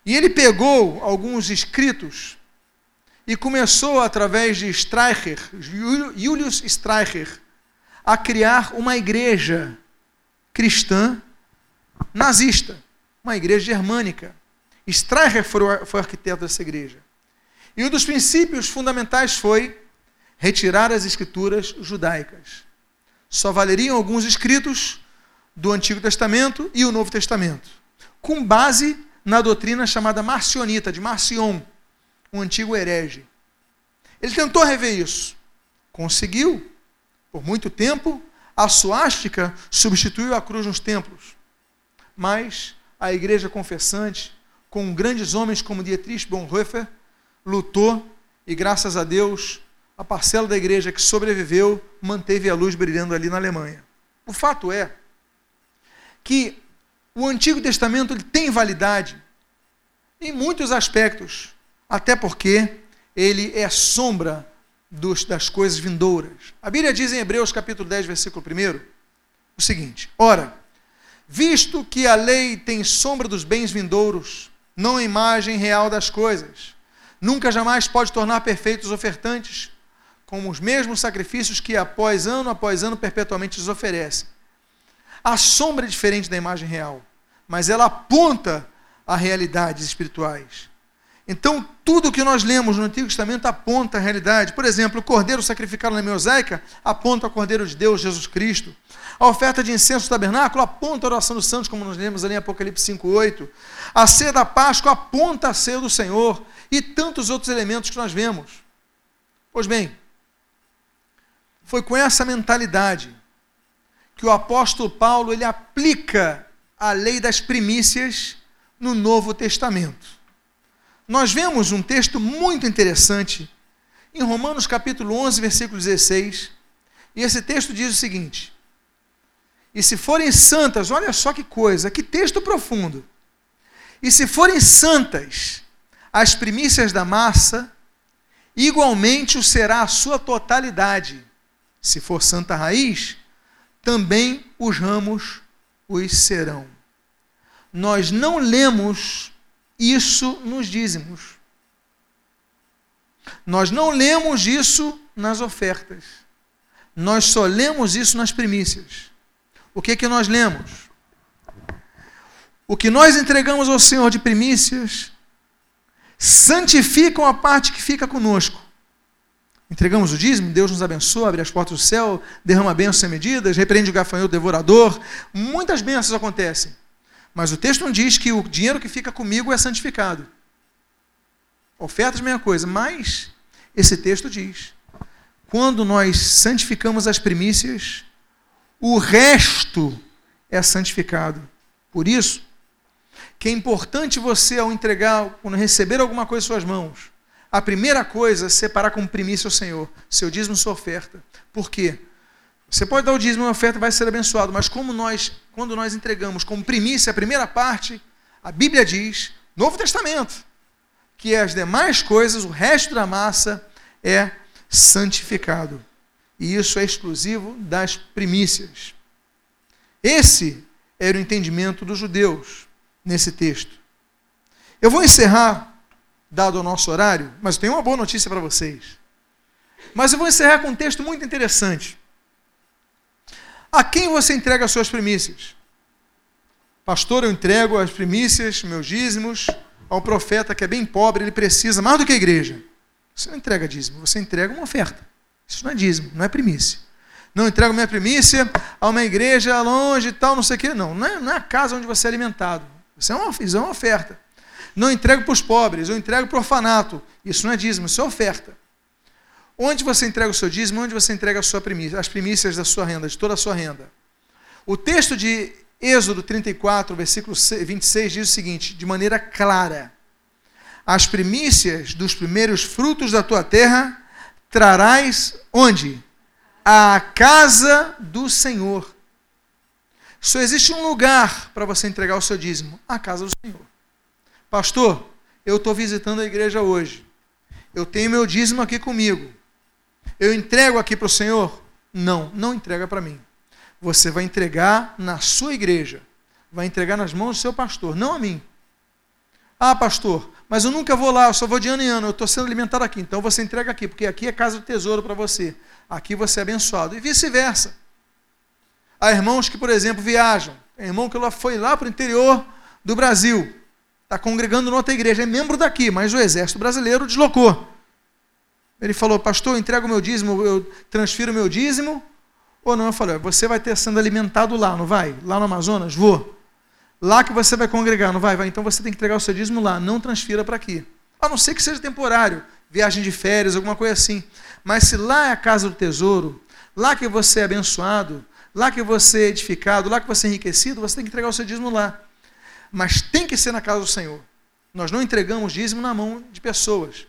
E ele pegou alguns escritos e começou, através de Streicher, Julius Streicher, a criar uma igreja cristã nazista, uma igreja germânica. Streicher foi o arquiteto dessa igreja. E um dos princípios fundamentais foi retirar as escrituras judaicas. Só valeriam alguns escritos do Antigo Testamento e o Novo Testamento, com base na doutrina chamada marcionita, de Marcion, um antigo herege. Ele tentou rever isso. Conseguiu. Por muito tempo, a suástica substituiu a cruz nos templos. Mas a igreja confessante com grandes homens como Dietrich Bonhoeffer, lutou e, graças a Deus, a parcela da igreja que sobreviveu manteve a luz brilhando ali na Alemanha. O fato é que o Antigo Testamento ele tem validade em muitos aspectos, até porque ele é sombra dos, das coisas vindouras. A Bíblia diz em Hebreus capítulo 10, versículo 1, o seguinte: Ora, visto que a lei tem sombra dos bens vindouros, não a imagem real das coisas. Nunca jamais pode tornar perfeitos os ofertantes, com os mesmos sacrifícios que após ano após ano perpetuamente lhes oferecem. A sombra é diferente da imagem real, mas ela aponta a realidades espirituais. Então, tudo que nós lemos no Antigo Testamento aponta a realidade. Por exemplo, o cordeiro sacrificado na mosaica aponta ao cordeiro de Deus, Jesus Cristo. A oferta de incenso do tabernáculo aponta a oração dos santos, como nós lemos ali em Apocalipse 5,8. A ceia da Páscoa aponta a ceia do Senhor. E tantos outros elementos que nós vemos. Pois bem, foi com essa mentalidade que o apóstolo Paulo ele aplica a lei das primícias no Novo Testamento. Nós vemos um texto muito interessante em Romanos capítulo 11, versículo 16. E esse texto diz o seguinte: E se forem santas, olha só que coisa, que texto profundo. E se forem santas as primícias da massa, igualmente o será a sua totalidade. Se for santa raiz, também os ramos os serão. Nós não lemos isso nos dízimos. Nós não lemos isso nas ofertas. Nós só lemos isso nas primícias. O que que nós lemos? O que nós entregamos ao Senhor de primícias santificam a parte que fica conosco. Entregamos o dízimo, Deus nos abençoa, abre as portas do céu, derrama bênçãos sem medidas, repreende o gafanhoto devorador. Muitas bênçãos acontecem. Mas o texto não diz que o dinheiro que fica comigo é santificado. Ofertas, mesma coisa. Mas esse texto diz: quando nós santificamos as primícias, o resto é santificado. Por isso, que é importante você, ao entregar, quando receber alguma coisa em suas mãos, a primeira coisa é separar como primícia ao Senhor, seu dízimo, sua oferta. Por quê? Você pode dar o dízimo e a oferta vai ser abençoado, mas como nós, quando nós entregamos como primícia a primeira parte, a Bíblia diz, Novo Testamento, que as demais coisas, o resto da massa é santificado. E isso é exclusivo das primícias. Esse era o entendimento dos judeus nesse texto. Eu vou encerrar, dado o nosso horário, mas tenho uma boa notícia para vocês. Mas eu vou encerrar com um texto muito interessante. A quem você entrega as suas primícias? Pastor, eu entrego as primícias, meus dízimos, ao profeta que é bem pobre, ele precisa mais do que a igreja. Você não entrega dízimo, você entrega uma oferta. Isso não é dízimo, não é primícia. Não entrego minha primícia a uma igreja longe e tal, não sei o quê. Não, não é, não é a casa onde você é alimentado. Isso é uma, isso é uma oferta. Não entrego para os pobres, eu entrego para o orfanato. Isso não é dízimo, isso é oferta. Onde você entrega o seu dízimo? Onde você entrega a sua primícia, as primícias da sua renda, de toda a sua renda? O texto de Êxodo 34, versículo 26 diz o seguinte, de maneira clara: As primícias dos primeiros frutos da tua terra trarás onde? À casa do Senhor. Só existe um lugar para você entregar o seu dízimo: a casa do Senhor. Pastor, eu estou visitando a igreja hoje. Eu tenho meu dízimo aqui comigo. Eu entrego aqui para o Senhor? Não, não entrega para mim. Você vai entregar na sua igreja. Vai entregar nas mãos do seu pastor, não a mim. Ah, pastor, mas eu nunca vou lá, eu só vou de ano em ano, eu estou sendo alimentado aqui. Então você entrega aqui, porque aqui é casa do tesouro para você. Aqui você é abençoado. E vice-versa. Há irmãos que, por exemplo, viajam. Tem irmão que foi lá para o interior do Brasil. Está congregando em outra igreja. É membro daqui, mas o exército brasileiro deslocou. Ele falou, pastor, eu entrego o meu dízimo, eu transfiro o meu dízimo, ou não? Eu falei, você vai ter sendo alimentado lá, não vai? Lá no Amazonas? Vou. Lá que você vai congregar, não vai? Vai. Então você tem que entregar o seu dízimo lá, não transfira para aqui. A não ser que seja temporário, viagem de férias, alguma coisa assim. Mas se lá é a casa do tesouro, lá que você é abençoado, lá que você é edificado, lá que você é enriquecido, você tem que entregar o seu dízimo lá. Mas tem que ser na casa do Senhor. Nós não entregamos dízimo na mão de pessoas.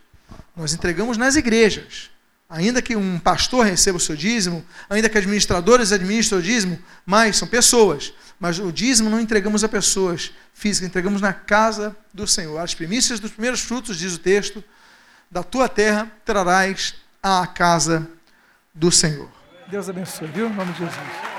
Nós entregamos nas igrejas. Ainda que um pastor receba o seu dízimo, ainda que administradores administram o dízimo, mas são pessoas. Mas o dízimo não entregamos a pessoas físicas, entregamos na casa do Senhor. As primícias dos primeiros frutos, diz o texto, da tua terra trarás à casa do Senhor. Deus abençoe, viu? Em nome de Jesus.